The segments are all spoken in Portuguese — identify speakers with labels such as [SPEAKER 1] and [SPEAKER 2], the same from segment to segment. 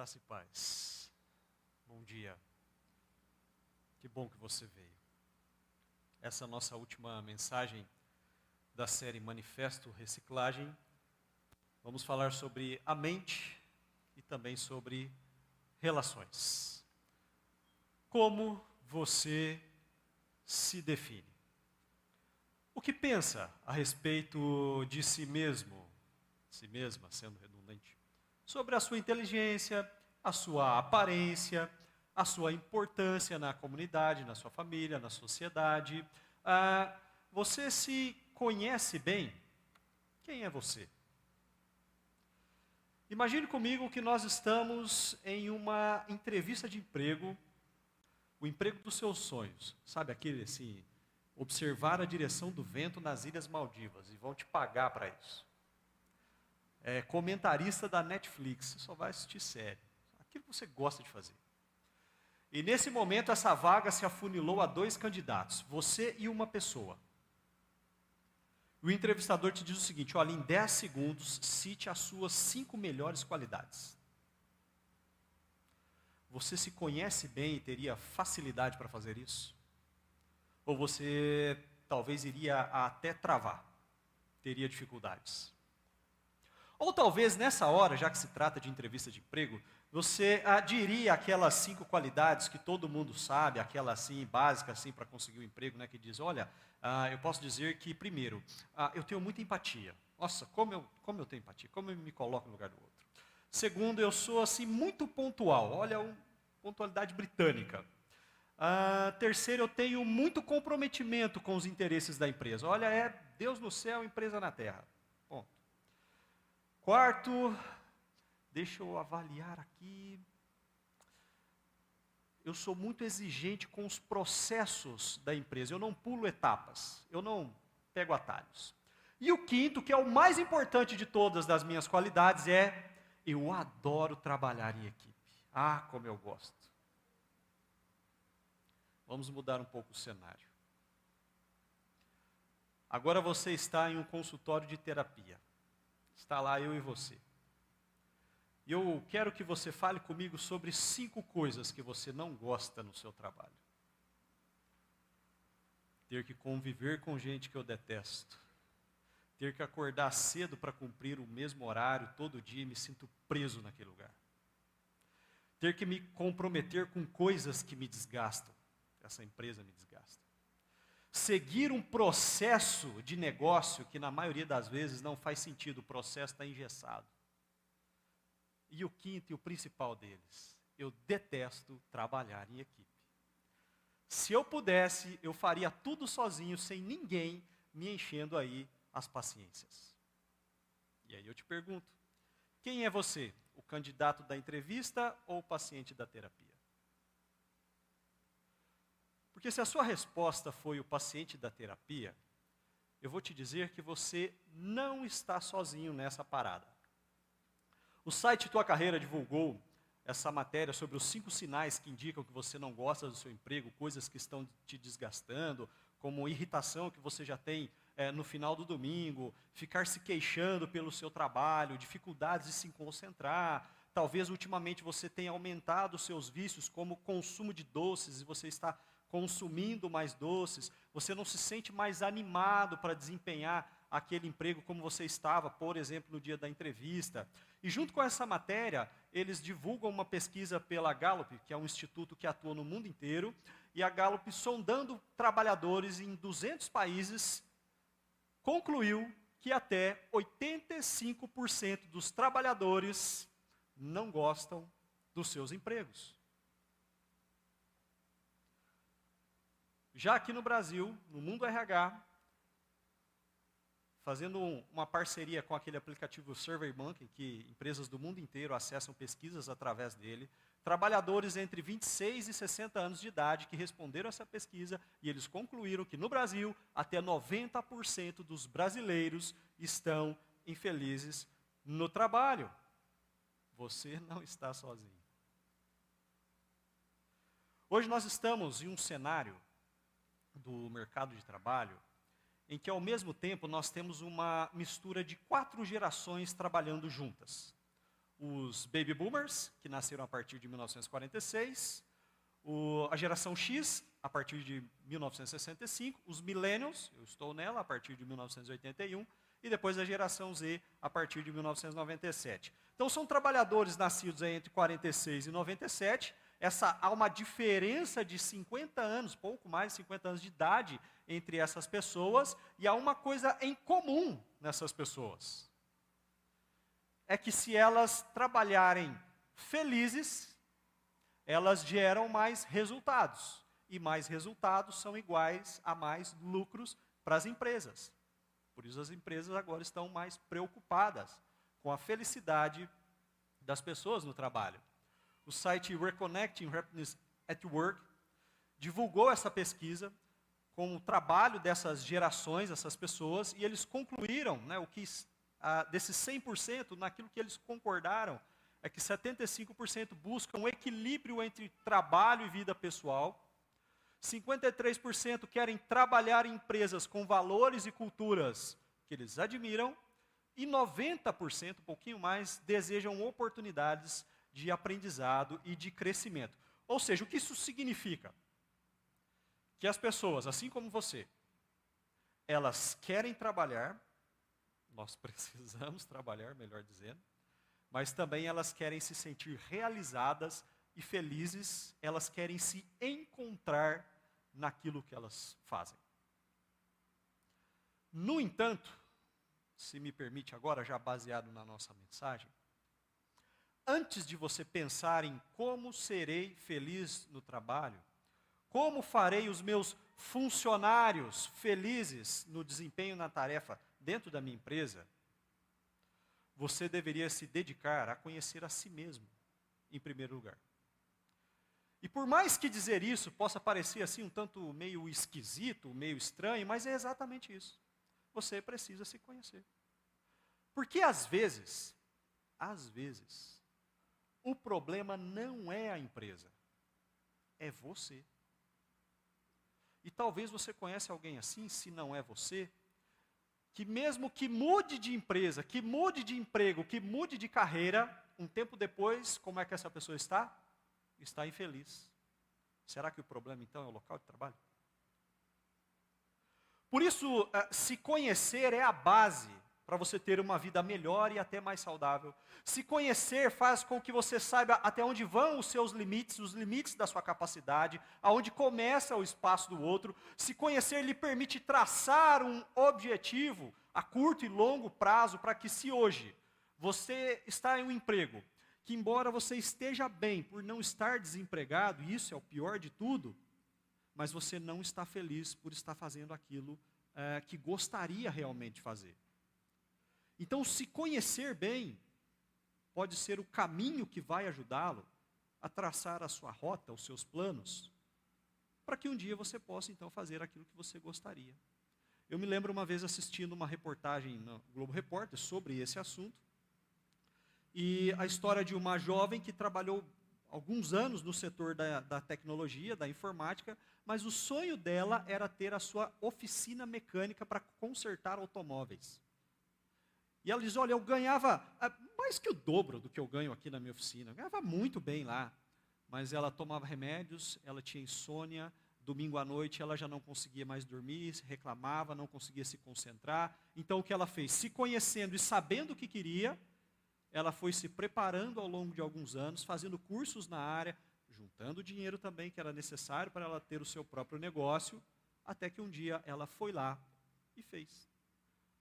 [SPEAKER 1] Graça e paz. Bom dia. Que bom que você veio. Essa é a nossa última mensagem da série Manifesto Reciclagem. Vamos falar sobre a mente e também sobre relações. Como você se define? O que pensa a respeito de si mesmo, si mesma, sendo redundante? Sobre a sua inteligência, a sua aparência, a sua importância na comunidade, na sua família, na sociedade. Ah, você se conhece bem? Quem é você? Imagine comigo que nós estamos em uma entrevista de emprego, o emprego dos seus sonhos. Sabe aquele assim, observar a direção do vento nas Ilhas Maldivas e vão te pagar para isso. É comentarista da Netflix, você só vai assistir série. Aquilo que você gosta de fazer. E nesse momento essa vaga se afunilou a dois candidatos, você e uma pessoa. O entrevistador te diz o seguinte: olha, em 10 segundos, cite as suas cinco melhores qualidades. Você se conhece bem e teria facilidade para fazer isso? Ou você talvez iria até travar, teria dificuldades? Ou talvez nessa hora, já que se trata de entrevista de emprego, você ah, diria aquelas cinco qualidades que todo mundo sabe, aquela assim básica assim para conseguir um emprego, né? Que diz, olha, ah, eu posso dizer que primeiro, ah, eu tenho muita empatia. Nossa, como eu, como eu tenho empatia, como eu me coloco no lugar do outro. Segundo, eu sou assim muito pontual. Olha, um, pontualidade britânica. Ah, terceiro, eu tenho muito comprometimento com os interesses da empresa. Olha, é Deus no céu, empresa na terra. Quarto, Deixa eu avaliar aqui. Eu sou muito exigente com os processos da empresa. Eu não pulo etapas. Eu não pego atalhos. E o quinto, que é o mais importante de todas das minhas qualidades, é eu adoro trabalhar em equipe. Ah, como eu gosto. Vamos mudar um pouco o cenário. Agora você está em um consultório de terapia. Está lá eu e você. E eu quero que você fale comigo sobre cinco coisas que você não gosta no seu trabalho. Ter que conviver com gente que eu detesto. Ter que acordar cedo para cumprir o mesmo horário todo dia e me sinto preso naquele lugar. Ter que me comprometer com coisas que me desgastam. Essa empresa me desgasta. Seguir um processo de negócio que na maioria das vezes não faz sentido, o processo está engessado e o quinto e o principal deles, eu detesto trabalhar em equipe. Se eu pudesse, eu faria tudo sozinho, sem ninguém me enchendo aí as paciências. E aí eu te pergunto: quem é você? O candidato da entrevista ou o paciente da terapia? Porque se a sua resposta foi o paciente da terapia, eu vou te dizer que você não está sozinho nessa parada. O site Tua Carreira divulgou essa matéria sobre os cinco sinais que indicam que você não gosta do seu emprego, coisas que estão te desgastando, como irritação que você já tem é, no final do domingo, ficar se queixando pelo seu trabalho, dificuldades de se concentrar. Talvez ultimamente você tenha aumentado os seus vícios, como consumo de doces, e você está consumindo mais doces, você não se sente mais animado para desempenhar aquele emprego como você estava, por exemplo, no dia da entrevista. E junto com essa matéria, eles divulgam uma pesquisa pela Gallup, que é um instituto que atua no mundo inteiro, e a Gallup, sondando trabalhadores em 200 países, concluiu que até 85% dos trabalhadores não gostam dos seus empregos. Já aqui no Brasil, no Mundo RH, fazendo uma parceria com aquele aplicativo SurveyMonkey, que empresas do mundo inteiro acessam pesquisas através dele. Trabalhadores entre 26 e 60 anos de idade que responderam essa pesquisa e eles concluíram que no Brasil até 90% dos brasileiros estão infelizes no trabalho. Você não está sozinho. Hoje nós estamos em um cenário do mercado de trabalho em que ao mesmo tempo nós temos uma mistura de quatro gerações trabalhando juntas. os baby boomers, que nasceram a partir de 1946, o, a geração X, a partir de 1965, os millennials, eu estou nela, a partir de 1981, e depois a geração Z, a partir de 1997. Então, são trabalhadores nascidos entre 46 e 97, essa, há uma diferença de 50 anos, pouco mais de 50 anos de idade entre essas pessoas, e há uma coisa em comum nessas pessoas. É que se elas trabalharem felizes, elas geram mais resultados. E mais resultados são iguais a mais lucros para as empresas. Por isso as empresas agora estão mais preocupadas com a felicidade das pessoas no trabalho. O site Reconnecting Happiness at Work divulgou essa pesquisa com o trabalho dessas gerações, essas pessoas, e eles concluíram, né, o que ah, desses 100%, naquilo que eles concordaram, é que 75% buscam um equilíbrio entre trabalho e vida pessoal, 53% querem trabalhar em empresas com valores e culturas que eles admiram, e 90%, um pouquinho mais, desejam oportunidades de aprendizado e de crescimento. Ou seja, o que isso significa? Que as pessoas, assim como você, elas querem trabalhar, nós precisamos trabalhar, melhor dizendo, mas também elas querem se sentir realizadas e felizes, elas querem se encontrar naquilo que elas fazem. No entanto, se me permite agora, já baseado na nossa mensagem, antes de você pensar em como serei feliz no trabalho, como farei os meus funcionários felizes no desempenho na tarefa dentro da minha empresa, você deveria se dedicar a conhecer a si mesmo, em primeiro lugar. E por mais que dizer isso possa parecer assim um tanto meio esquisito, meio estranho, mas é exatamente isso. Você precisa se conhecer. Porque às vezes, às vezes, o problema não é a empresa, é você. E talvez você conhece alguém assim, se não é você, que mesmo que mude de empresa, que mude de emprego, que mude de carreira, um tempo depois, como é que essa pessoa está? Está infeliz. Será que o problema então é o local de trabalho? Por isso, eh, se conhecer é a base para você ter uma vida melhor e até mais saudável. Se conhecer faz com que você saiba até onde vão os seus limites, os limites da sua capacidade, aonde começa o espaço do outro. Se conhecer lhe permite traçar um objetivo a curto e longo prazo para que se hoje você está em um emprego, que embora você esteja bem por não estar desempregado, isso é o pior de tudo, mas você não está feliz por estar fazendo aquilo é, que gostaria realmente de fazer. Então, se conhecer bem, pode ser o caminho que vai ajudá-lo a traçar a sua rota, os seus planos, para que um dia você possa então fazer aquilo que você gostaria. Eu me lembro uma vez assistindo uma reportagem no Globo Repórter sobre esse assunto, e a história de uma jovem que trabalhou alguns anos no setor da, da tecnologia, da informática, mas o sonho dela era ter a sua oficina mecânica para consertar automóveis. E ela diz: Olha, eu ganhava ah, mais que o dobro do que eu ganho aqui na minha oficina. Eu ganhava muito bem lá. Mas ela tomava remédios, ela tinha insônia. Domingo à noite ela já não conseguia mais dormir, reclamava, não conseguia se concentrar. Então o que ela fez? Se conhecendo e sabendo o que queria, ela foi se preparando ao longo de alguns anos, fazendo cursos na área, juntando dinheiro também que era necessário para ela ter o seu próprio negócio, até que um dia ela foi lá e fez.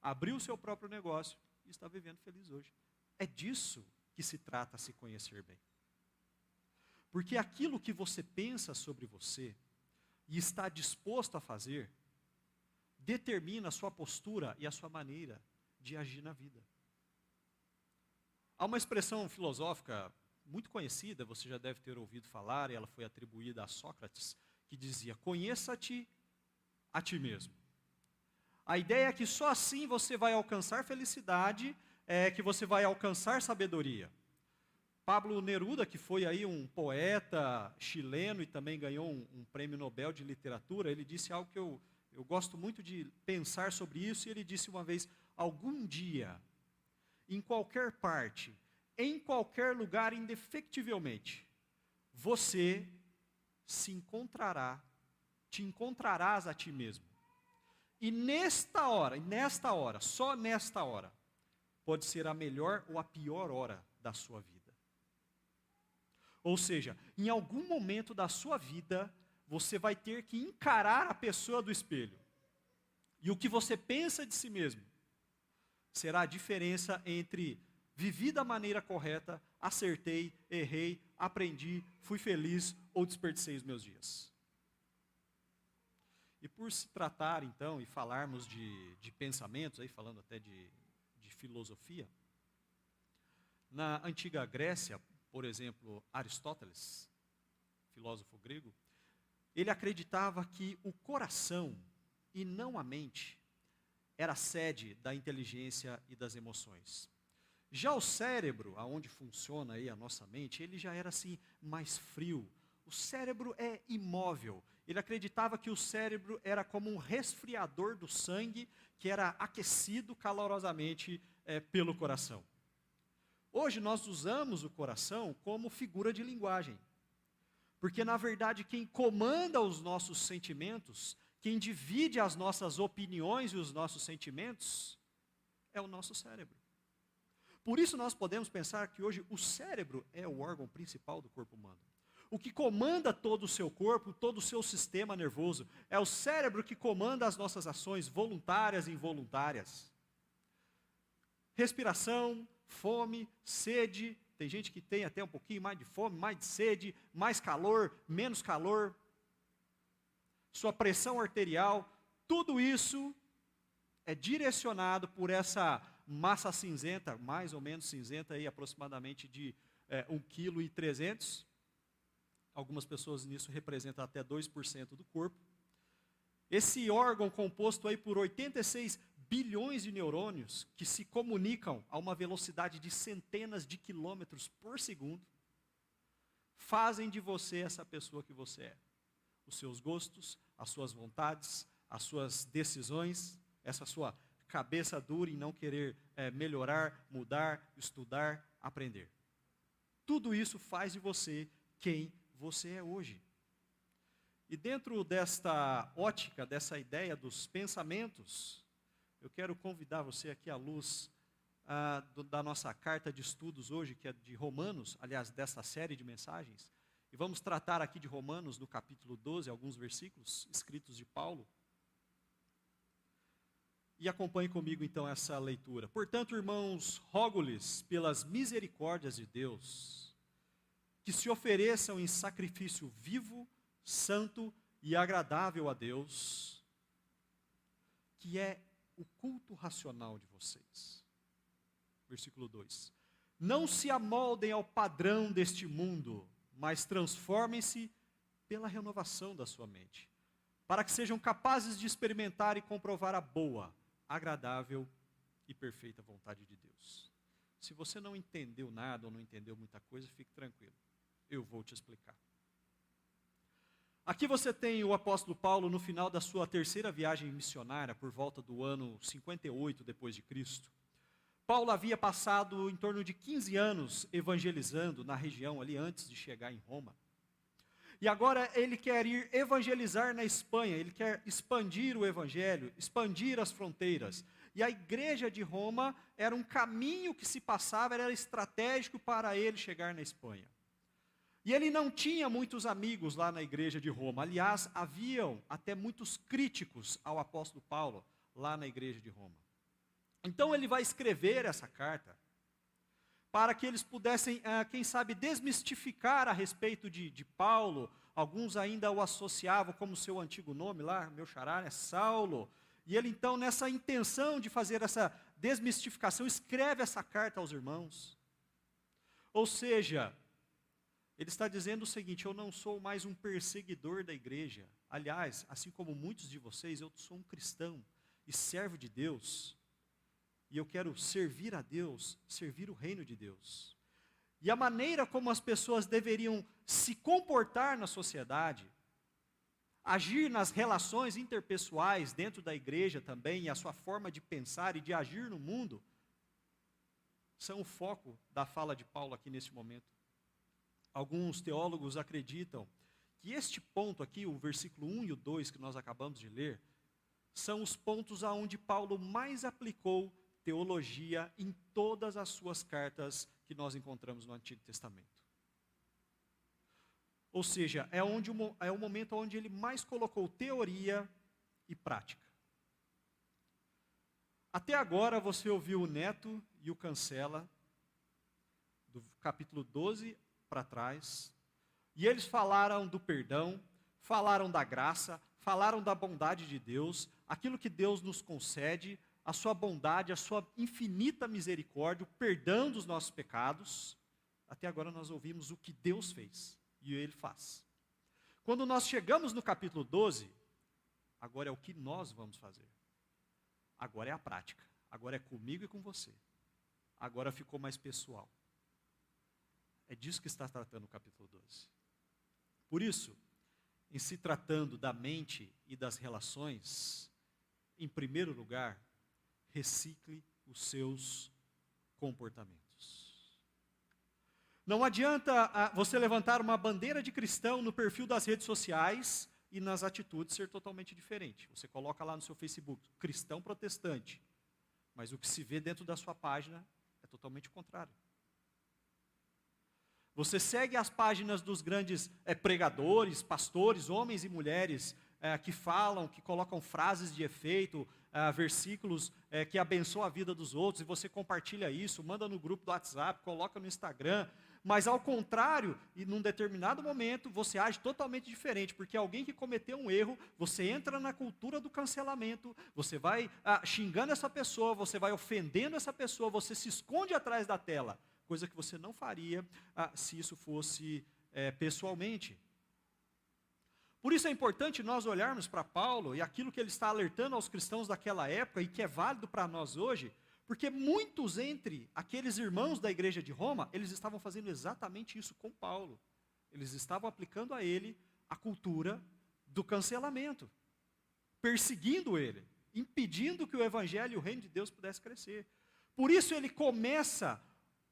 [SPEAKER 1] Abriu o seu próprio negócio e está vivendo feliz hoje. É disso que se trata se conhecer bem. Porque aquilo que você pensa sobre você e está disposto a fazer, determina a sua postura e a sua maneira de agir na vida. Há uma expressão filosófica muito conhecida, você já deve ter ouvido falar, e ela foi atribuída a Sócrates, que dizia: Conheça-te a ti mesmo. A ideia é que só assim você vai alcançar felicidade, é, que você vai alcançar sabedoria. Pablo Neruda, que foi aí um poeta chileno e também ganhou um, um prêmio Nobel de literatura, ele disse algo que eu, eu gosto muito de pensar sobre isso, e ele disse uma vez: algum dia, em qualquer parte, em qualquer lugar indefectivelmente, você se encontrará, te encontrarás a ti mesmo. E nesta hora, nesta hora, só nesta hora, pode ser a melhor ou a pior hora da sua vida. Ou seja, em algum momento da sua vida, você vai ter que encarar a pessoa do espelho. E o que você pensa de si mesmo será a diferença entre vivi da maneira correta, acertei, errei, aprendi, fui feliz ou desperdicei os meus dias. Por se tratar, então, e falarmos de, de pensamentos, aí falando até de, de filosofia, na antiga Grécia, por exemplo, Aristóteles, filósofo grego, ele acreditava que o coração e não a mente era a sede da inteligência e das emoções. Já o cérebro, aonde funciona aí a nossa mente, ele já era assim mais frio. O cérebro é imóvel. Ele acreditava que o cérebro era como um resfriador do sangue que era aquecido calorosamente é, pelo coração. Hoje nós usamos o coração como figura de linguagem. Porque, na verdade, quem comanda os nossos sentimentos, quem divide as nossas opiniões e os nossos sentimentos, é o nosso cérebro. Por isso, nós podemos pensar que hoje o cérebro é o órgão principal do corpo humano. O que comanda todo o seu corpo, todo o seu sistema nervoso, é o cérebro que comanda as nossas ações voluntárias e involuntárias. Respiração, fome, sede. Tem gente que tem até um pouquinho mais de fome, mais de sede, mais calor, menos calor. Sua pressão arterial, tudo isso é direcionado por essa massa cinzenta, mais ou menos cinzenta, aí, aproximadamente de é, 1,3 kg. Algumas pessoas nisso representam até 2% do corpo. Esse órgão composto aí por 86 bilhões de neurônios que se comunicam a uma velocidade de centenas de quilômetros por segundo, fazem de você essa pessoa que você é. Os seus gostos, as suas vontades, as suas decisões, essa sua cabeça dura em não querer é, melhorar, mudar, estudar, aprender. Tudo isso faz de você quem você é hoje. E dentro desta ótica, dessa ideia dos pensamentos, eu quero convidar você aqui à luz ah, do, da nossa carta de estudos hoje, que é de Romanos, aliás, desta série de mensagens. E vamos tratar aqui de Romanos, no capítulo 12, alguns versículos escritos de Paulo. E acompanhe comigo então essa leitura. Portanto, irmãos, rogo-lhes pelas misericórdias de Deus, que se ofereçam em sacrifício vivo, santo e agradável a Deus, que é o culto racional de vocês. Versículo 2: Não se amoldem ao padrão deste mundo, mas transformem-se pela renovação da sua mente, para que sejam capazes de experimentar e comprovar a boa, agradável e perfeita vontade de Deus. Se você não entendeu nada ou não entendeu muita coisa, fique tranquilo. Eu vou te explicar. Aqui você tem o apóstolo Paulo no final da sua terceira viagem missionária, por volta do ano 58 depois de Cristo. Paulo havia passado em torno de 15 anos evangelizando na região ali antes de chegar em Roma. E agora ele quer ir evangelizar na Espanha, ele quer expandir o evangelho, expandir as fronteiras. E a igreja de Roma era um caminho que se passava, era estratégico para ele chegar na Espanha. E ele não tinha muitos amigos lá na igreja de Roma. Aliás, haviam até muitos críticos ao apóstolo Paulo lá na igreja de Roma. Então ele vai escrever essa carta para que eles pudessem, ah, quem sabe, desmistificar a respeito de, de Paulo. Alguns ainda o associavam como seu antigo nome lá, meu xará é Saulo. E ele então, nessa intenção de fazer essa desmistificação, escreve essa carta aos irmãos. Ou seja, ele está dizendo o seguinte: eu não sou mais um perseguidor da igreja. Aliás, assim como muitos de vocês, eu sou um cristão e servo de Deus. E eu quero servir a Deus, servir o reino de Deus. E a maneira como as pessoas deveriam se comportar na sociedade, agir nas relações interpessoais dentro da igreja também, e a sua forma de pensar e de agir no mundo, são o foco da fala de Paulo aqui neste momento. Alguns teólogos acreditam que este ponto aqui, o versículo 1 e o 2 que nós acabamos de ler, são os pontos aonde Paulo mais aplicou teologia em todas as suas cartas que nós encontramos no Antigo Testamento. Ou seja, é, onde, é o momento onde ele mais colocou teoria e prática. Até agora você ouviu o Neto e o Cancela, do capítulo 12 para trás, e eles falaram do perdão, falaram da graça, falaram da bondade de Deus, aquilo que Deus nos concede, a sua bondade, a sua infinita misericórdia, o perdão dos nossos pecados. Até agora nós ouvimos o que Deus fez e ele faz. Quando nós chegamos no capítulo 12, agora é o que nós vamos fazer. Agora é a prática. Agora é comigo e com você. Agora ficou mais pessoal. É disso que está tratando o capítulo 12. Por isso, em se tratando da mente e das relações, em primeiro lugar, recicle os seus comportamentos. Não adianta ah, você levantar uma bandeira de cristão no perfil das redes sociais e nas atitudes ser totalmente diferente. Você coloca lá no seu Facebook, cristão protestante, mas o que se vê dentro da sua página é totalmente contrário. Você segue as páginas dos grandes é, pregadores, pastores, homens e mulheres é, que falam, que colocam frases de efeito, é, versículos que abençoam a vida dos outros, e você compartilha isso, manda no grupo do WhatsApp, coloca no Instagram, mas ao contrário, e num determinado momento, você age totalmente diferente, porque alguém que cometeu um erro, você entra na cultura do cancelamento, você vai ah, xingando essa pessoa, você vai ofendendo essa pessoa, você se esconde atrás da tela, coisa que você não faria ah, se isso fosse é, pessoalmente. Por isso é importante nós olharmos para Paulo e aquilo que ele está alertando aos cristãos daquela época e que é válido para nós hoje, porque muitos entre aqueles irmãos da igreja de Roma, eles estavam fazendo exatamente isso com Paulo. Eles estavam aplicando a ele a cultura do cancelamento, perseguindo ele, impedindo que o evangelho e o reino de Deus pudesse crescer. Por isso ele começa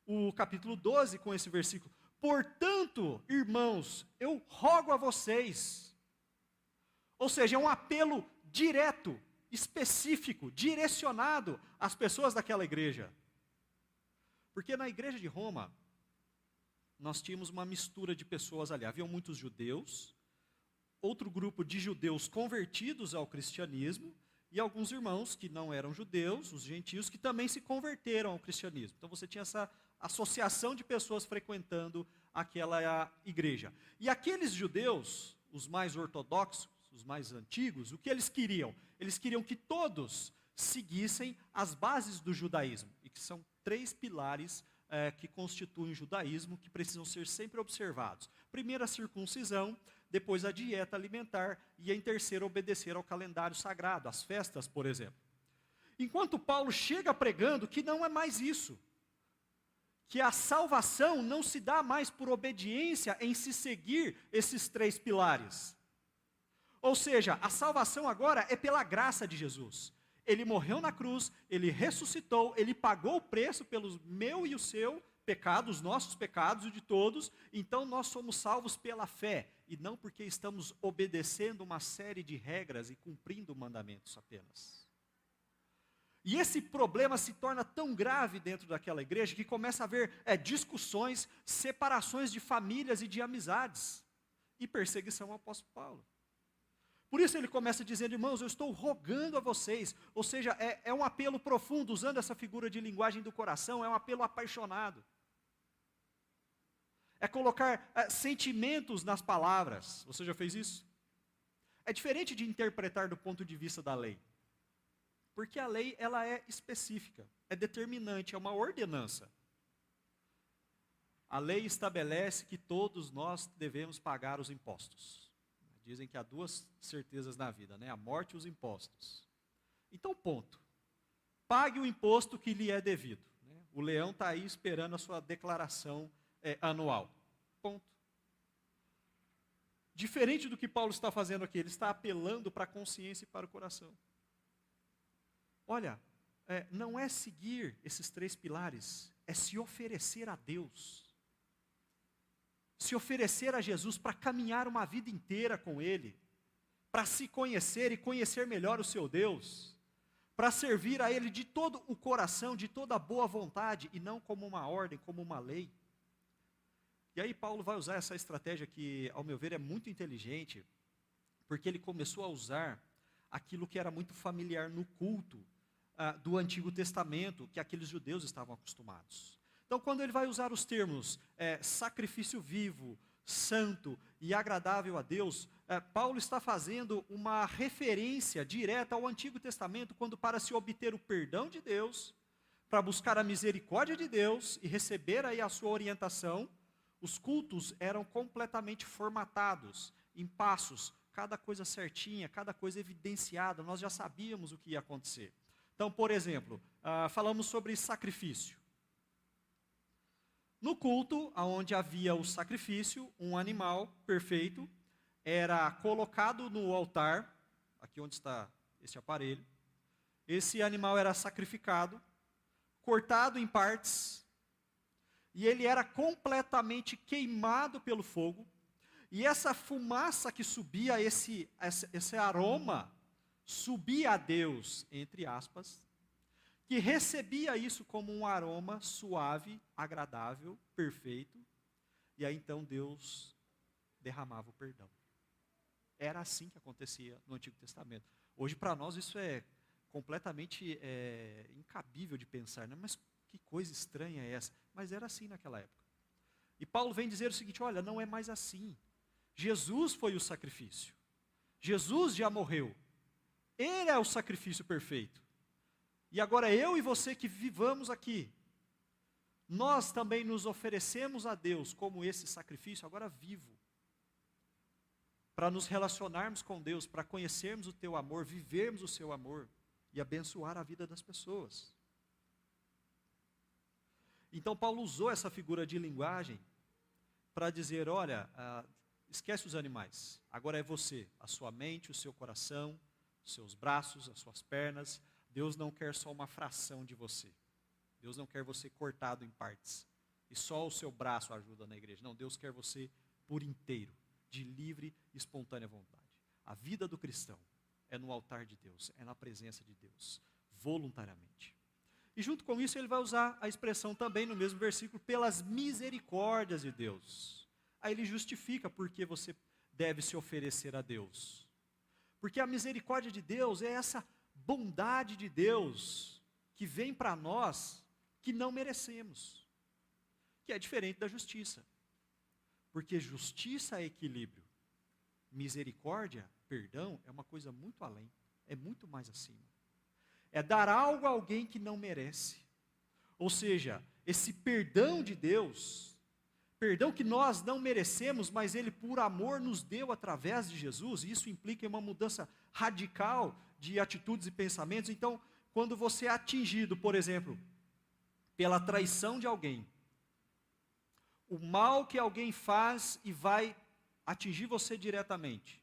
[SPEAKER 1] o capítulo 12 com esse versículo: Portanto, irmãos, eu rogo a vocês. Ou seja, é um apelo direto específico, direcionado às pessoas daquela igreja. Porque na igreja de Roma, nós tínhamos uma mistura de pessoas ali. Havia muitos judeus, outro grupo de judeus convertidos ao cristianismo, e alguns irmãos que não eram judeus, os gentios, que também se converteram ao cristianismo. Então você tinha essa associação de pessoas frequentando aquela igreja. E aqueles judeus, os mais ortodoxos, os mais antigos, o que eles queriam? Eles queriam que todos seguissem as bases do judaísmo, e que são três pilares é, que constituem o judaísmo que precisam ser sempre observados. Primeiro, a circuncisão, depois, a dieta alimentar, e em terceiro, obedecer ao calendário sagrado, às festas, por exemplo. Enquanto Paulo chega pregando que não é mais isso, que a salvação não se dá mais por obediência em se seguir esses três pilares, ou seja, a salvação agora é pela graça de Jesus. Ele morreu na cruz, ele ressuscitou, ele pagou o preço pelos meu e o seu pecado, os nossos pecados e de todos, então nós somos salvos pela fé e não porque estamos obedecendo uma série de regras e cumprindo mandamentos apenas. E esse problema se torna tão grave dentro daquela igreja que começa a haver é, discussões, separações de famílias e de amizades e perseguição ao apóstolo Paulo. Por isso ele começa dizendo, irmãos, eu estou rogando a vocês. Ou seja, é, é um apelo profundo, usando essa figura de linguagem do coração, é um apelo apaixonado. É colocar é, sentimentos nas palavras. Você já fez isso? É diferente de interpretar do ponto de vista da lei. Porque a lei ela é específica, é determinante, é uma ordenança. A lei estabelece que todos nós devemos pagar os impostos. Dizem que há duas certezas na vida, né? A morte e os impostos. Então, ponto. Pague o imposto que lhe é devido. Né? O leão está aí esperando a sua declaração é, anual. Ponto. Diferente do que Paulo está fazendo aqui, ele está apelando para a consciência e para o coração. Olha, é, não é seguir esses três pilares é se oferecer a Deus. Se oferecer a Jesus para caminhar uma vida inteira com Ele, para se conhecer e conhecer melhor o seu Deus, para servir a Ele de todo o coração, de toda a boa vontade, e não como uma ordem, como uma lei. E aí Paulo vai usar essa estratégia que, ao meu ver, é muito inteligente, porque ele começou a usar aquilo que era muito familiar no culto ah, do Antigo Testamento, que aqueles judeus estavam acostumados. Então, quando ele vai usar os termos é, sacrifício vivo, santo e agradável a Deus, é, Paulo está fazendo uma referência direta ao Antigo Testamento, quando para se obter o perdão de Deus, para buscar a misericórdia de Deus e receber aí a sua orientação, os cultos eram completamente formatados, em passos, cada coisa certinha, cada coisa evidenciada, nós já sabíamos o que ia acontecer. Então, por exemplo, ah, falamos sobre sacrifício. No culto, onde havia o sacrifício, um animal perfeito era colocado no altar, aqui onde está esse aparelho. Esse animal era sacrificado, cortado em partes, e ele era completamente queimado pelo fogo, e essa fumaça que subia, esse, esse, esse aroma, subia a Deus, entre aspas, que recebia isso como um aroma suave, agradável, perfeito, e aí então Deus derramava o perdão. Era assim que acontecia no Antigo Testamento. Hoje, para nós, isso é completamente é, incabível de pensar, né? mas que coisa estranha é essa? Mas era assim naquela época. E Paulo vem dizer o seguinte: olha, não é mais assim. Jesus foi o sacrifício. Jesus já morreu. Ele é o sacrifício perfeito. E agora eu e você que vivamos aqui, nós também nos oferecemos a Deus como esse sacrifício agora vivo. Para nos relacionarmos com Deus, para conhecermos o teu amor, vivermos o seu amor e abençoar a vida das pessoas. Então, Paulo usou essa figura de linguagem para dizer: olha, ah, esquece os animais, agora é você, a sua mente, o seu coração, seus braços, as suas pernas. Deus não quer só uma fração de você. Deus não quer você cortado em partes. E só o seu braço ajuda na igreja. Não, Deus quer você por inteiro, de livre e espontânea vontade. A vida do cristão é no altar de Deus, é na presença de Deus, voluntariamente. E junto com isso, ele vai usar a expressão também no mesmo versículo, pelas misericórdias de Deus. Aí ele justifica por que você deve se oferecer a Deus. Porque a misericórdia de Deus é essa bondade de Deus que vem para nós que não merecemos. Que é diferente da justiça. Porque justiça é equilíbrio. Misericórdia, perdão, é uma coisa muito além, é muito mais acima é dar algo a alguém que não merece. Ou seja, esse perdão de Deus, perdão que nós não merecemos, mas Ele, por amor, nos deu através de Jesus, e isso implica uma mudança radical de atitudes e pensamentos. Então, quando você é atingido, por exemplo, pela traição de alguém, o mal que alguém faz e vai atingir você diretamente,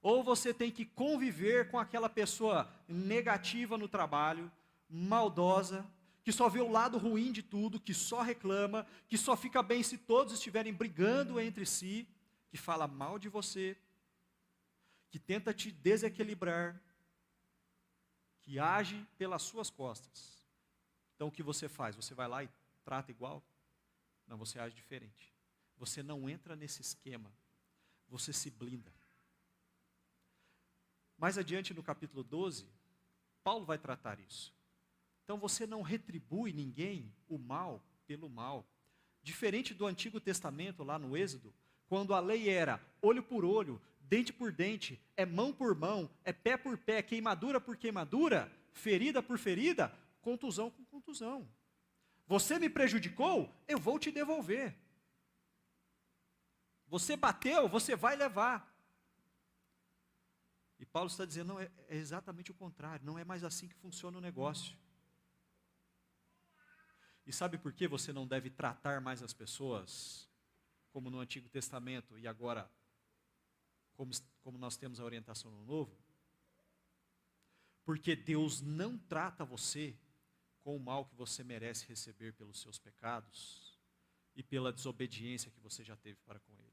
[SPEAKER 1] ou você tem que conviver com aquela pessoa negativa no trabalho, maldosa, que só vê o lado ruim de tudo, que só reclama, que só fica bem se todos estiverem brigando entre si, que fala mal de você, que tenta te desequilibrar, que age pelas suas costas. Então o que você faz? Você vai lá e trata igual? Não, você age diferente. Você não entra nesse esquema. Você se blinda. Mais adiante no capítulo 12, Paulo vai tratar isso. Então você não retribui ninguém o mal pelo mal. Diferente do Antigo Testamento, lá no Êxodo, quando a lei era olho por olho, dente por dente, é mão por mão, é pé por pé, queimadura por queimadura, ferida por ferida, contusão com contusão. Você me prejudicou, eu vou te devolver. Você bateu, você vai levar. E Paulo está dizendo, não, é, é exatamente o contrário, não é mais assim que funciona o negócio. E sabe por que você não deve tratar mais as pessoas como no Antigo Testamento e agora como, como nós temos a orientação no Novo? Porque Deus não trata você com o mal que você merece receber pelos seus pecados e pela desobediência que você já teve para com ele.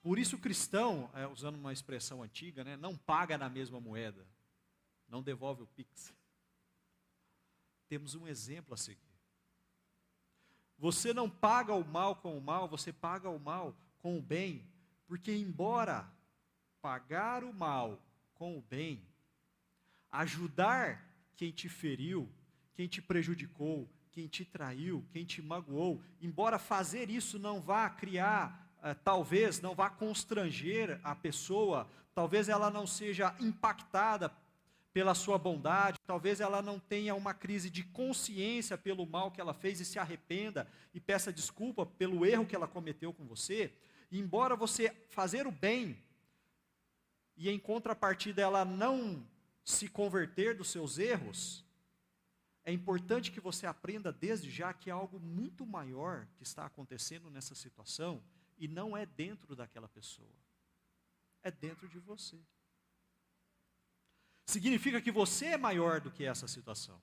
[SPEAKER 1] Por isso, o cristão, é, usando uma expressão antiga, né, não paga na mesma moeda, não devolve o pix. Temos um exemplo a seguir. Você não paga o mal com o mal, você paga o mal com o bem, porque, embora pagar o mal com o bem, ajudar quem te feriu, quem te prejudicou, quem te traiu, quem te magoou, embora fazer isso não vá criar, eh, talvez não vá constranger a pessoa, talvez ela não seja impactada pela sua bondade, talvez ela não tenha uma crise de consciência pelo mal que ela fez e se arrependa e peça desculpa pelo erro que ela cometeu com você, e embora você fazer o bem e em contrapartida ela não se converter dos seus erros, é importante que você aprenda desde já que há algo muito maior que está acontecendo nessa situação e não é dentro daquela pessoa, é dentro de você significa que você é maior do que essa situação.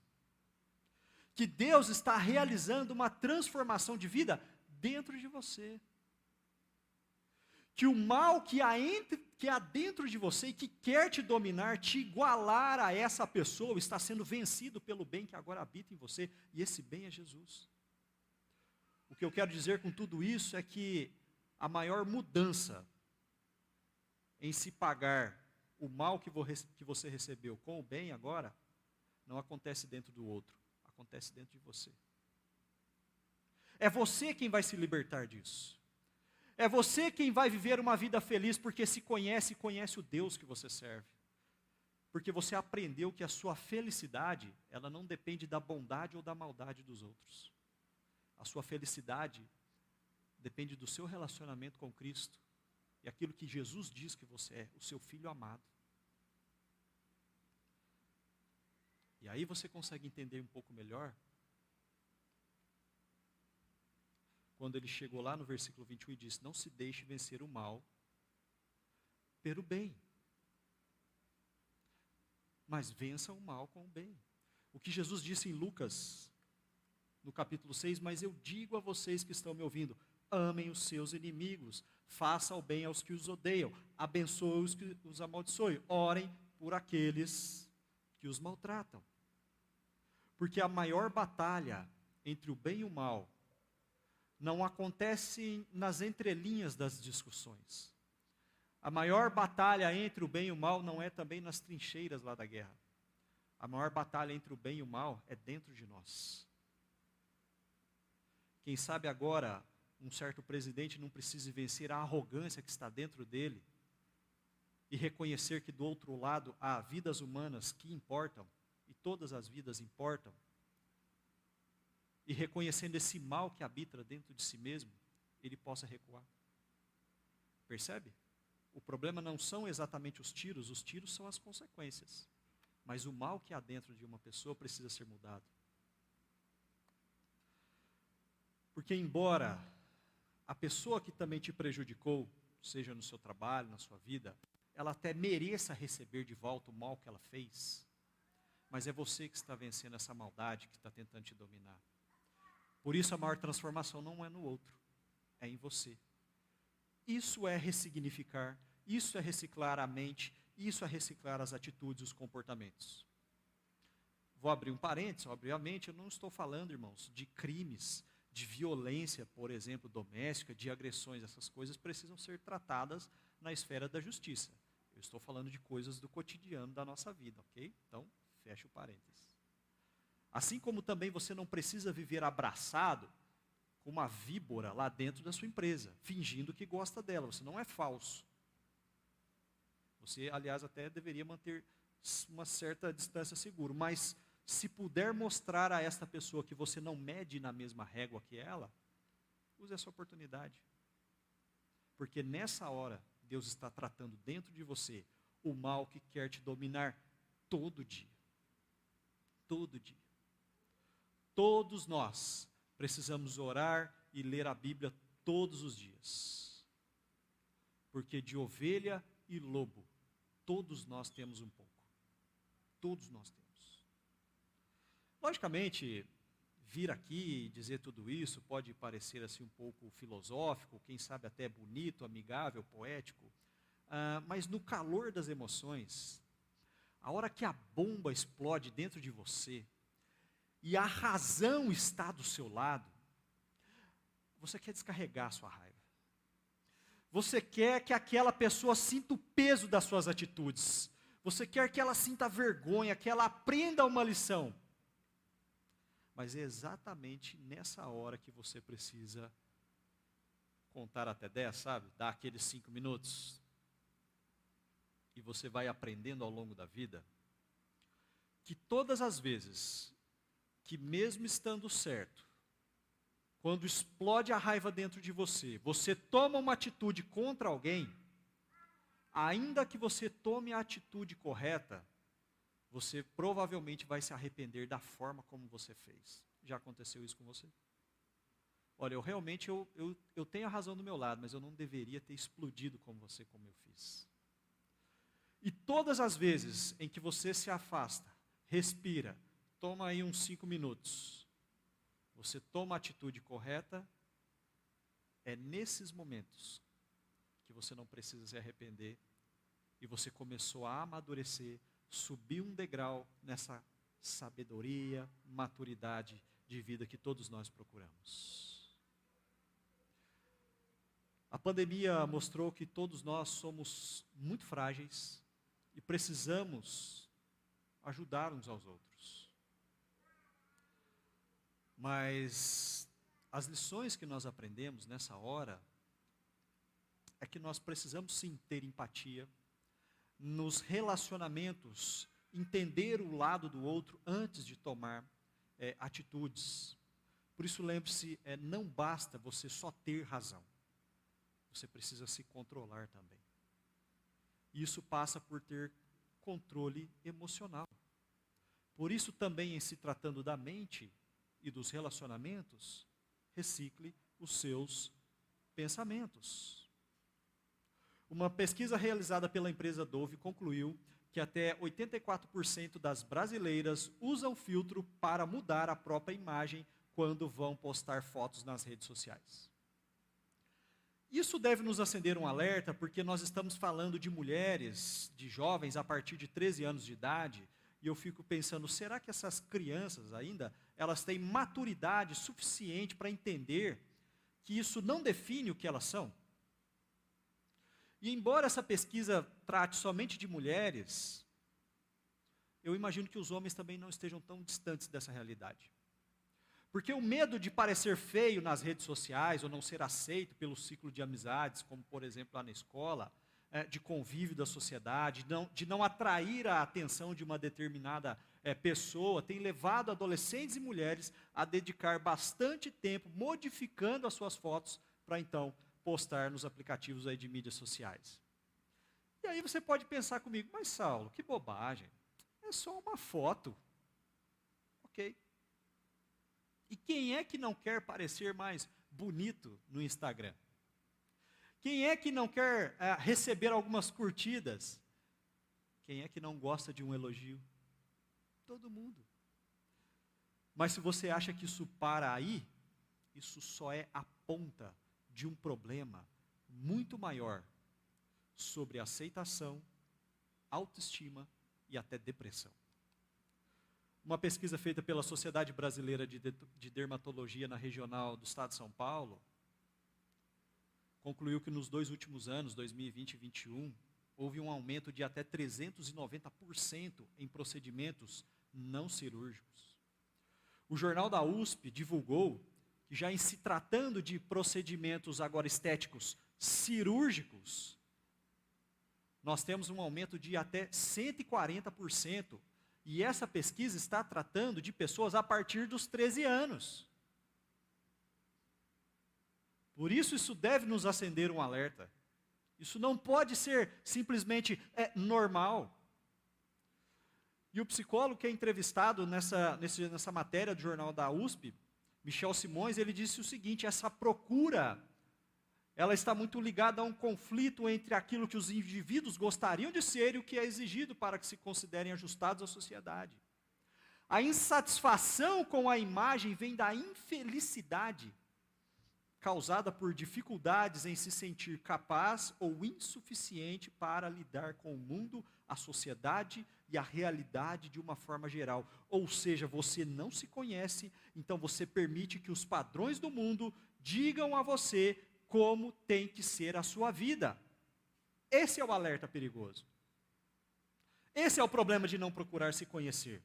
[SPEAKER 1] Que Deus está realizando uma transformação de vida dentro de você. Que o mal que há, entre, que há dentro de você e que quer te dominar, te igualar a essa pessoa, está sendo vencido pelo bem que agora habita em você, e esse bem é Jesus. O que eu quero dizer com tudo isso é que a maior mudança em se pagar o mal que você recebeu com o bem agora, não acontece dentro do outro, acontece dentro de você. É você quem vai se libertar disso. É você quem vai viver uma vida feliz porque se conhece e conhece o Deus que você serve. Porque você aprendeu que a sua felicidade, ela não depende da bondade ou da maldade dos outros. A sua felicidade depende do seu relacionamento com Cristo e aquilo que Jesus diz que você é, o seu filho amado. E aí você consegue entender um pouco melhor quando ele chegou lá no versículo 21 e disse: Não se deixe vencer o mal pelo bem, mas vença o mal com o bem. O que Jesus disse em Lucas, no capítulo 6, mas eu digo a vocês que estão me ouvindo: amem os seus inimigos, façam o bem aos que os odeiam, abençoem os que os amaldiçoem, orem por aqueles que os maltratam. Porque a maior batalha entre o bem e o mal não acontece nas entrelinhas das discussões. A maior batalha entre o bem e o mal não é também nas trincheiras lá da guerra. A maior batalha entre o bem e o mal é dentro de nós. Quem sabe agora um certo presidente não precise vencer a arrogância que está dentro dele e reconhecer que do outro lado há vidas humanas que importam e todas as vidas importam. E reconhecendo esse mal que habita dentro de si mesmo, ele possa recuar. Percebe? O problema não são exatamente os tiros, os tiros são as consequências. Mas o mal que há dentro de uma pessoa precisa ser mudado. Porque, embora a pessoa que também te prejudicou, seja no seu trabalho, na sua vida, ela até mereça receber de volta o mal que ela fez, mas é você que está vencendo essa maldade que está tentando te dominar. Por isso a maior transformação não é no outro, é em você. Isso é ressignificar, isso é reciclar a mente, isso é reciclar as atitudes, os comportamentos. Vou abrir um parênteses, obviamente, eu não estou falando, irmãos, de crimes, de violência, por exemplo, doméstica, de agressões, essas coisas precisam ser tratadas na esfera da justiça. Eu estou falando de coisas do cotidiano da nossa vida, ok? Então, fecha o parênteses. Assim como também você não precisa viver abraçado com uma víbora lá dentro da sua empresa, fingindo que gosta dela. Você não é falso. Você, aliás, até deveria manter uma certa distância segura, mas se puder mostrar a esta pessoa que você não mede na mesma régua que ela, use essa oportunidade. Porque nessa hora, Deus está tratando dentro de você o mal que quer te dominar todo dia. Todo dia. Todos nós precisamos orar e ler a Bíblia todos os dias. Porque de ovelha e lobo, todos nós temos um pouco. Todos nós temos. Logicamente, vir aqui e dizer tudo isso pode parecer assim um pouco filosófico, quem sabe até bonito, amigável, poético, uh, mas no calor das emoções, a hora que a bomba explode dentro de você e a razão está do seu lado, você quer descarregar a sua raiva. Você quer que aquela pessoa sinta o peso das suas atitudes. Você quer que ela sinta vergonha, que ela aprenda uma lição. Mas é exatamente nessa hora que você precisa contar até 10, sabe? Dar aqueles cinco minutos. E você vai aprendendo ao longo da vida que todas as vezes que, mesmo estando certo, quando explode a raiva dentro de você, você toma uma atitude contra alguém, ainda que você tome a atitude correta, você provavelmente vai se arrepender da forma como você fez. Já aconteceu isso com você? Olha, eu realmente eu, eu, eu tenho a razão do meu lado, mas eu não deveria ter explodido como você, como eu fiz. E todas as vezes em que você se afasta, respira, toma aí uns cinco minutos, você toma a atitude correta, é nesses momentos que você não precisa se arrepender e você começou a amadurecer subir um degrau nessa sabedoria, maturidade de vida que todos nós procuramos. A pandemia mostrou que todos nós somos muito frágeis e precisamos ajudar uns aos outros. Mas as lições que nós aprendemos nessa hora é que nós precisamos sim ter empatia nos relacionamentos, entender o lado do outro antes de tomar é, atitudes. Por isso, lembre-se: é, não basta você só ter razão, você precisa se controlar também. Isso passa por ter controle emocional. Por isso, também, em se tratando da mente e dos relacionamentos, recicle os seus pensamentos. Uma pesquisa realizada pela empresa Dove concluiu que até 84% das brasileiras usam filtro para mudar a própria imagem quando vão postar fotos nas redes sociais. Isso deve nos acender um alerta, porque nós estamos falando de mulheres, de jovens a partir de 13 anos de idade, e eu fico pensando, será que essas crianças ainda, elas têm maturidade suficiente para entender que isso não define o que elas são? E embora essa pesquisa trate somente de mulheres, eu imagino que os homens também não estejam tão distantes dessa realidade. Porque o medo de parecer feio nas redes sociais ou não ser aceito pelo ciclo de amizades, como por exemplo lá na escola, é, de convívio da sociedade, de não, de não atrair a atenção de uma determinada é, pessoa, tem levado adolescentes e mulheres a dedicar bastante tempo modificando as suas fotos para então postar nos aplicativos aí de mídias sociais. E aí você pode pensar comigo, mas Saulo, que bobagem. É só uma foto. Ok. E quem é que não quer parecer mais bonito no Instagram? Quem é que não quer é, receber algumas curtidas? Quem é que não gosta de um elogio? Todo mundo. Mas se você acha que isso para aí, isso só é a ponta de um problema muito maior sobre aceitação, autoestima e até depressão. Uma pesquisa feita pela Sociedade Brasileira de, de Dermatologia na regional do estado de São Paulo concluiu que nos dois últimos anos, 2020 e 2021, houve um aumento de até 390% em procedimentos não cirúrgicos. O jornal da USP divulgou já em se tratando de procedimentos agora estéticos cirúrgicos, nós temos um aumento de até 140%. E essa pesquisa está tratando de pessoas a partir dos 13 anos. Por isso, isso deve nos acender um alerta. Isso não pode ser simplesmente é, normal. E o psicólogo que é entrevistado nessa, nessa matéria do jornal da USP, Michel Simões, ele disse o seguinte: essa procura, ela está muito ligada a um conflito entre aquilo que os indivíduos gostariam de ser e o que é exigido para que se considerem ajustados à sociedade. A insatisfação com a imagem vem da infelicidade causada por dificuldades em se sentir capaz ou insuficiente para lidar com o mundo, a sociedade e a realidade de uma forma geral. Ou seja, você não se conhece, então você permite que os padrões do mundo digam a você como tem que ser a sua vida. Esse é o alerta perigoso. Esse é o problema de não procurar se conhecer.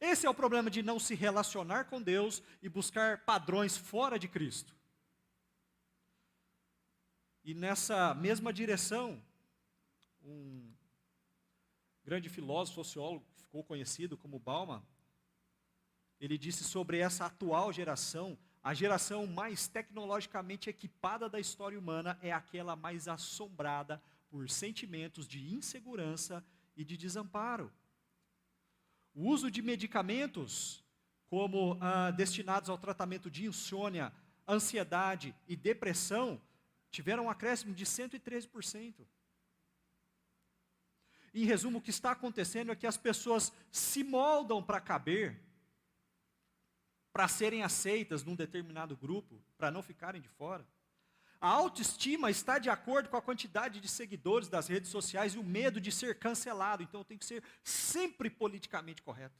[SPEAKER 1] Esse é o problema de não se relacionar com Deus e buscar padrões fora de Cristo. E nessa mesma direção, um grande filósofo, sociólogo, que ficou conhecido como Bauman, ele disse sobre essa atual geração, a geração mais tecnologicamente equipada da história humana é aquela mais assombrada por sentimentos de insegurança e de desamparo. O uso de medicamentos, como ah, destinados ao tratamento de insônia, ansiedade e depressão, tiveram um acréscimo de 113%. Em resumo, o que está acontecendo é que as pessoas se moldam para caber, para serem aceitas num determinado grupo, para não ficarem de fora. A autoestima está de acordo com a quantidade de seguidores das redes sociais e o medo de ser cancelado. Então eu tenho que ser sempre politicamente correto.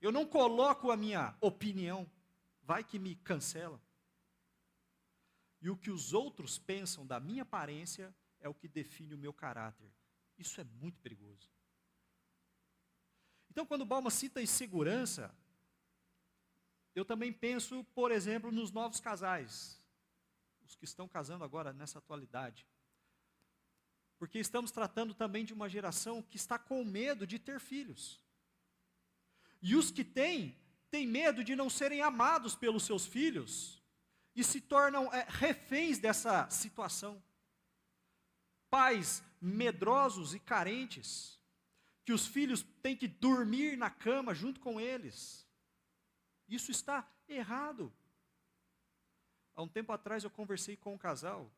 [SPEAKER 1] Eu não coloco a minha opinião, vai que me cancela e o que os outros pensam da minha aparência é o que define o meu caráter. Isso é muito perigoso. Então, quando Balma cita insegurança, eu também penso, por exemplo, nos novos casais, os que estão casando agora nessa atualidade. Porque estamos tratando também de uma geração que está com medo de ter filhos. E os que têm, têm medo de não serem amados pelos seus filhos, e se tornam é, reféns dessa situação. Pais medrosos e carentes, que os filhos têm que dormir na cama junto com eles. Isso está errado. Há um tempo atrás eu conversei com um casal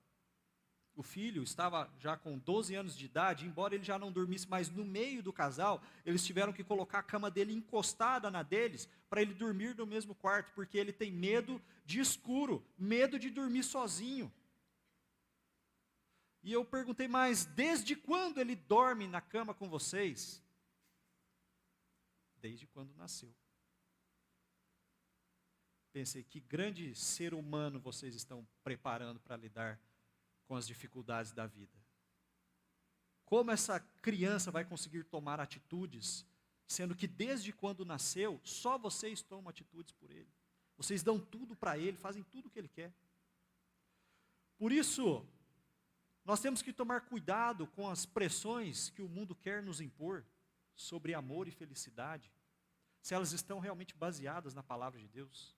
[SPEAKER 1] o filho estava já com 12 anos de idade, embora ele já não dormisse mais no meio do casal, eles tiveram que colocar a cama dele encostada na deles, para ele dormir no mesmo quarto, porque ele tem medo de escuro, medo de dormir sozinho. E eu perguntei, mas desde quando ele dorme na cama com vocês? Desde quando nasceu. Pensei, que grande ser humano vocês estão preparando para lidar com as dificuldades da vida. Como essa criança vai conseguir tomar atitudes, sendo que desde quando nasceu, só vocês tomam atitudes por ele. Vocês dão tudo para ele, fazem tudo o que ele quer. Por isso, nós temos que tomar cuidado com as pressões que o mundo quer nos impor sobre amor e felicidade, se elas estão realmente baseadas na palavra de Deus.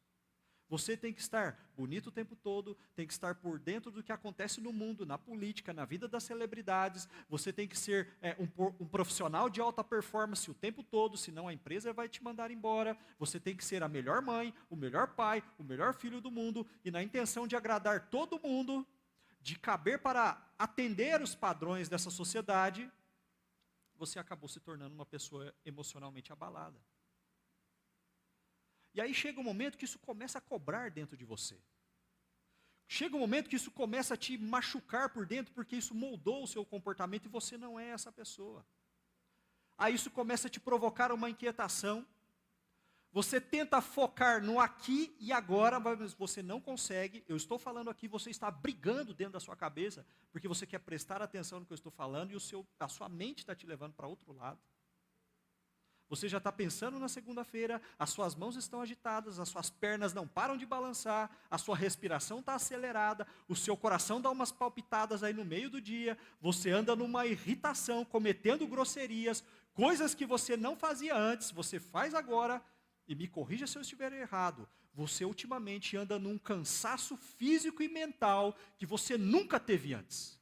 [SPEAKER 1] Você tem que estar bonito o tempo todo, tem que estar por dentro do que acontece no mundo, na política, na vida das celebridades. Você tem que ser é, um, um, profissional de alta performance o tempo todo, senão a empresa vai te mandar embora. Você tem que ser a melhor mãe, o melhor pai, o melhor filho do mundo, e na intenção de agradar todo mundo, de caber para atender os padrões dessa sociedade, você acabou se tornando uma pessoa emocionalmente abalada. E aí chega um momento que isso começa a cobrar dentro de você. Chega um momento que isso começa a te machucar por dentro, porque isso moldou o seu comportamento e você não é essa pessoa. Aí isso começa a te provocar uma inquietação. Você tenta focar no aqui e agora, mas você não consegue. Eu estou falando aqui, você está brigando dentro da sua cabeça, porque você quer prestar atenção no que eu estou falando e o seu, a sua mente está te levando para outro lado. Você já está pensando na segunda-feira, as suas mãos estão agitadas, as suas pernas não param de balançar, a sua respiração está acelerada, o seu coração dá umas palpitadas aí no meio do dia, você anda numa irritação, cometendo grosserias, coisas que você não fazia antes, você faz agora, e me corrija se eu estiver errado, você ultimamente anda num cansaço físico e mental que você nunca teve antes.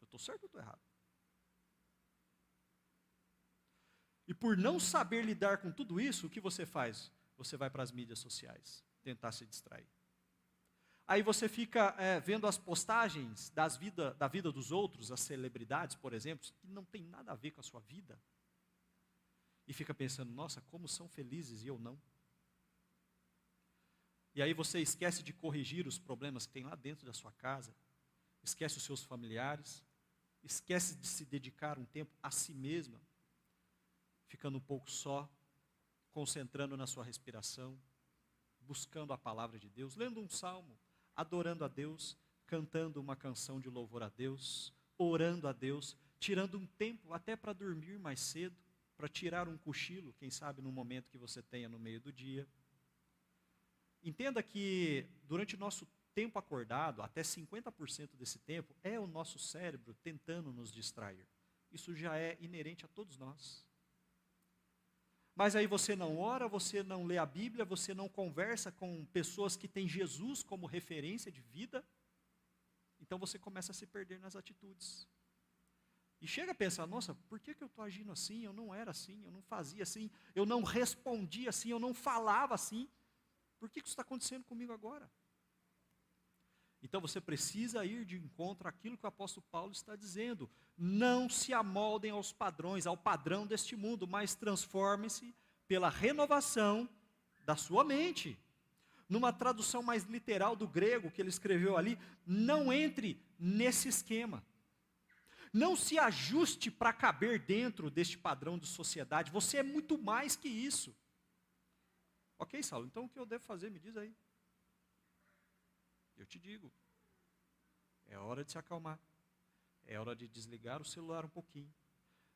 [SPEAKER 1] Eu estou certo ou estou errado? E por não saber lidar com tudo isso, o que você faz? Você vai para as mídias sociais, tentar se distrair. Aí você fica é, vendo as postagens das vida, da vida dos outros, as celebridades, por exemplo, que não tem nada a ver com a sua vida. e fica pensando: nossa, como são felizes e eu não. E aí você esquece de corrigir os problemas que tem lá dentro da sua casa, esquece os seus familiares, esquece de se dedicar um tempo a si mesma, ficando um pouco só, concentrando na sua respiração, buscando a palavra de Deus, lendo um salmo, adorando a Deus, cantando uma canção de louvor a Deus, orando a Deus, tirando um tempo até para dormir mais cedo, para tirar um cochilo, quem sabe no momento que você tenha no meio do dia. Entenda que durante o nosso tempo acordado, até 50% desse tempo, é o nosso cérebro tentando nos distrair. Isso já é inerente a todos nós. Mas aí você não ora, você não lê a Bíblia, você não conversa com pessoas que têm Jesus como referência de vida. Então você começa a se perder nas atitudes. E chega a pensar, nossa, por que, que eu estou agindo assim? Eu não era assim, eu não fazia assim, eu não respondia assim, eu não falava assim. Por que, que isso está acontecendo comigo agora? Então você precisa ir de encontro àquilo que o apóstolo Paulo está dizendo. Não se amoldem aos padrões, ao padrão deste mundo, mas transformem-se pela renovação da sua mente. Numa tradução mais literal do grego que ele escreveu ali, não entre nesse esquema. Não se ajuste para caber dentro deste padrão de sociedade. Você é muito mais que isso. Ok, Saulo, então o que eu devo fazer? Me diz aí. Eu te digo. É hora de se acalmar. É hora de desligar o celular um pouquinho.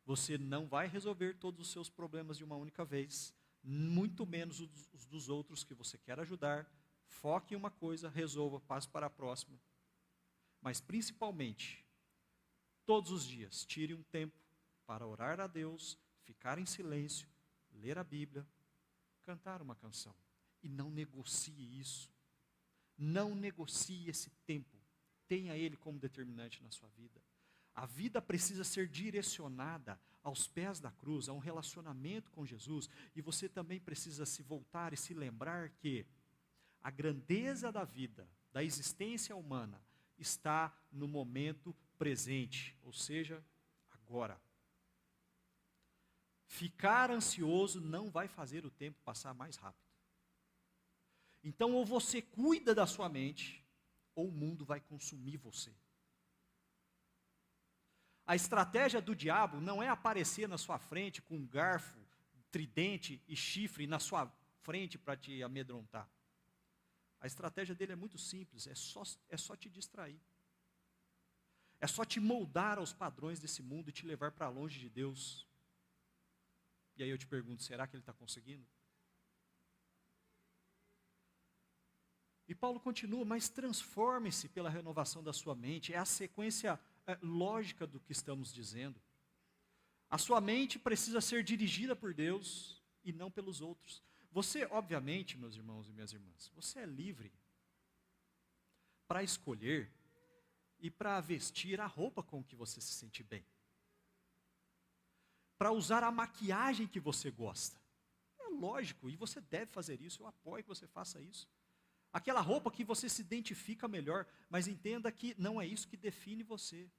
[SPEAKER 1] Você não vai resolver todos os seus problemas de uma única vez, muito menos os dos outros que você quer ajudar. Foque em uma coisa, resolva, passe para a próxima. Mas principalmente, todos os dias, tire um tempo para orar a Deus, ficar em silêncio, ler a Bíblia, cantar uma canção. E não negocie isso. Não negocie esse tempo. Tenha ele como determinante na sua vida. A vida precisa ser direcionada aos pés da cruz, a um relacionamento com Jesus, e você também precisa se voltar e se lembrar que a grandeza da vida, da existência humana, está no momento presente, ou seja, agora. Ficar ansioso não vai fazer o tempo passar mais rápido. Então, ou você cuida da sua mente, ou o mundo vai consumir você. A estratégia do diabo não é aparecer na sua frente com um garfo, tridente e chifre na sua frente para te amedrontar. A estratégia dele é muito simples, é só, é só te distrair. É só te moldar aos padrões desse mundo e te levar para longe de Deus. E aí eu te pergunto, será que ele está conseguindo? E Paulo continua, mas transforme-se pela renovação da sua mente. É a sequência é, lógica do que estamos dizendo. A sua mente precisa ser dirigida por Deus e não pelos outros. Você, obviamente, meus irmãos e minhas irmãs, você é livre para escolher e para vestir a roupa com que você se sente bem. Para usar a maquiagem que você gosta. É lógico, e você deve fazer isso, eu apoio que você faça isso aquela roupa que você se identifica melhor, mas entenda que não é isso que define você.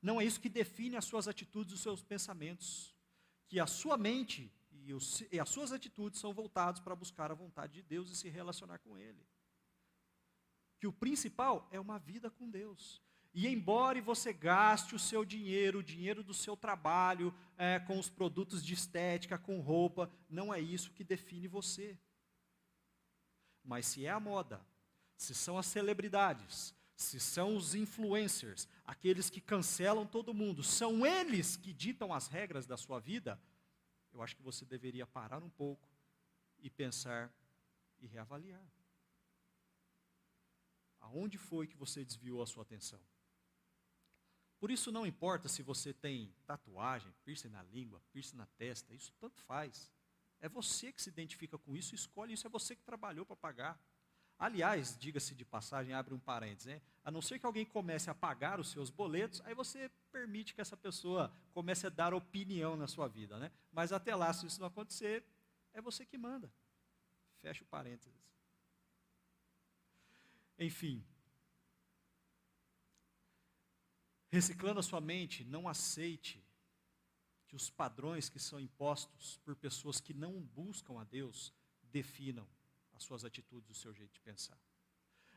[SPEAKER 1] Não é isso que define as suas atitudes, os seus pensamentos. Que a sua mente e, os, e as suas atitudes são voltados para buscar a vontade de Deus e se relacionar com Ele. Que o principal é uma vida com Deus. E embora você gaste o seu dinheiro, o dinheiro do seu trabalho, é, com os produtos de estética, com roupa, não é isso que define você. Mas se é a moda, se são as celebridades, se são os influencers, aqueles que cancelam todo mundo, são eles que ditam as regras da sua vida, eu acho que você deveria parar um pouco e pensar e reavaliar. Aonde foi que você desviou a sua atenção? Por isso não importa se você tem tatuagem, piercing na língua, piercing na testa, isso tanto faz. É você que se identifica com isso, escolhe isso, é você que trabalhou para pagar. Aliás, diga-se de passagem, abre um parênteses, a não ser que alguém comece a pagar os seus boletos, aí você permite que essa pessoa comece a dar opinião na sua vida. Né? Mas até lá, se isso não acontecer, é você que manda. Fecha o parênteses. Enfim. Reciclando a sua mente, não aceite que os padrões que são impostos por pessoas que não buscam a Deus definam as suas atitudes, o seu jeito de pensar.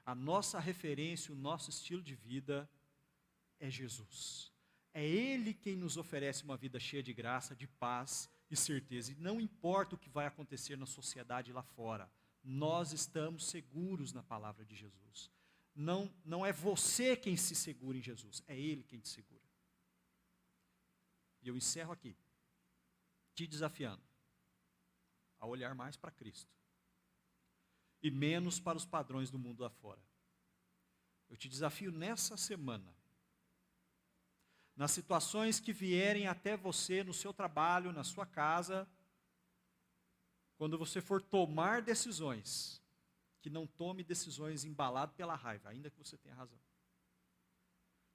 [SPEAKER 1] A nossa referência, o nosso estilo de vida é Jesus. É Ele quem nos oferece uma vida cheia de graça, de paz e certeza. E não importa o que vai acontecer na sociedade lá fora, nós estamos seguros na palavra de Jesus. Não, não é você quem se segura em Jesus, é Ele quem te segura. E eu encerro aqui, te desafiando a olhar mais para Cristo e menos para os padrões do mundo lá fora. Eu te desafio nessa semana, nas situações que vierem até você no seu trabalho, na sua casa, quando você for tomar decisões, que não tome decisões embalado pela raiva, ainda que você tenha razão.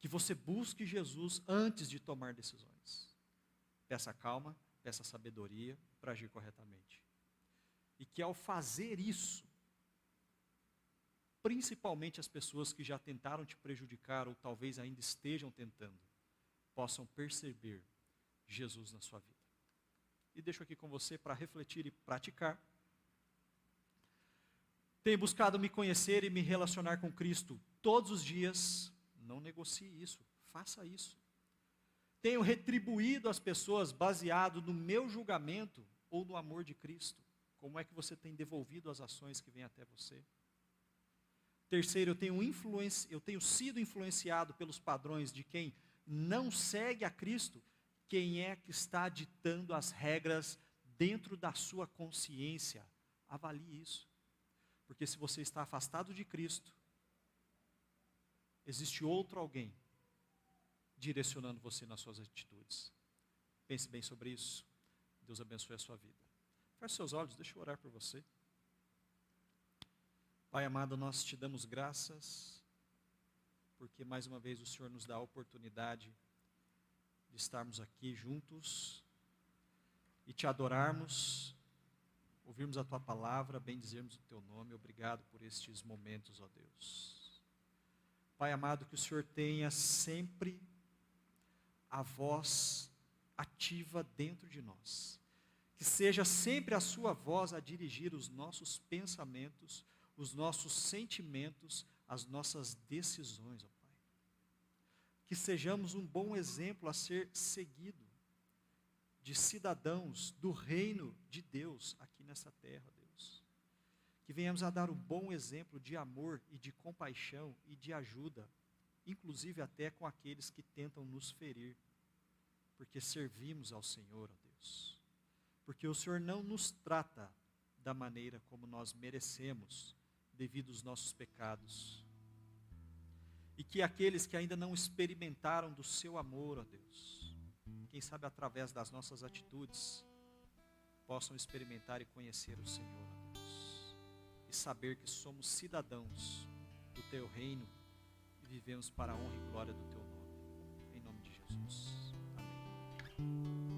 [SPEAKER 1] Que você busque Jesus antes de tomar decisões. Peça calma, peça sabedoria para agir corretamente. E que ao fazer isso, principalmente as pessoas que já tentaram te prejudicar ou talvez ainda estejam tentando, possam perceber Jesus na sua vida. E deixo aqui com você para refletir e praticar. Tenho buscado me conhecer e me relacionar com Cristo todos os dias. Não negocie isso, faça isso. Tenho retribuído as pessoas baseado no meu julgamento ou no amor de Cristo. Como é que você tem devolvido as ações que vêm até você? Terceiro, eu tenho, influenci... eu tenho sido influenciado pelos padrões de quem não segue a Cristo. Quem é que está ditando as regras dentro da sua consciência? Avalie isso. Porque se você está afastado de Cristo, existe outro alguém direcionando você nas suas atitudes. Pense bem sobre isso. Deus abençoe a sua vida. Feche seus olhos, deixa eu orar por você. Pai amado, nós te damos graças, porque mais uma vez o Senhor nos dá a oportunidade de estarmos aqui juntos e te adorarmos, ouvirmos a tua palavra, bendizermos o teu nome. Obrigado por estes momentos, ó Deus. Pai amado, que o Senhor tenha sempre a voz ativa dentro de nós. Que seja sempre a sua voz a dirigir os nossos pensamentos, os nossos sentimentos, as nossas decisões, ó Pai. Que sejamos um bom exemplo a ser seguido de cidadãos do reino de Deus aqui nessa terra, Deus. Que venhamos a dar um bom exemplo de amor e de compaixão e de ajuda, inclusive até com aqueles que tentam nos ferir, porque servimos ao Senhor, ó Deus. Porque o Senhor não nos trata da maneira como nós merecemos, devido aos nossos pecados. E que aqueles que ainda não experimentaram do seu amor, ó Deus, quem sabe através das nossas atitudes, possam experimentar e conhecer o Senhor, ó Deus. E saber que somos cidadãos do teu reino vivemos para a honra e glória do teu nome. Em nome de Jesus. Amém.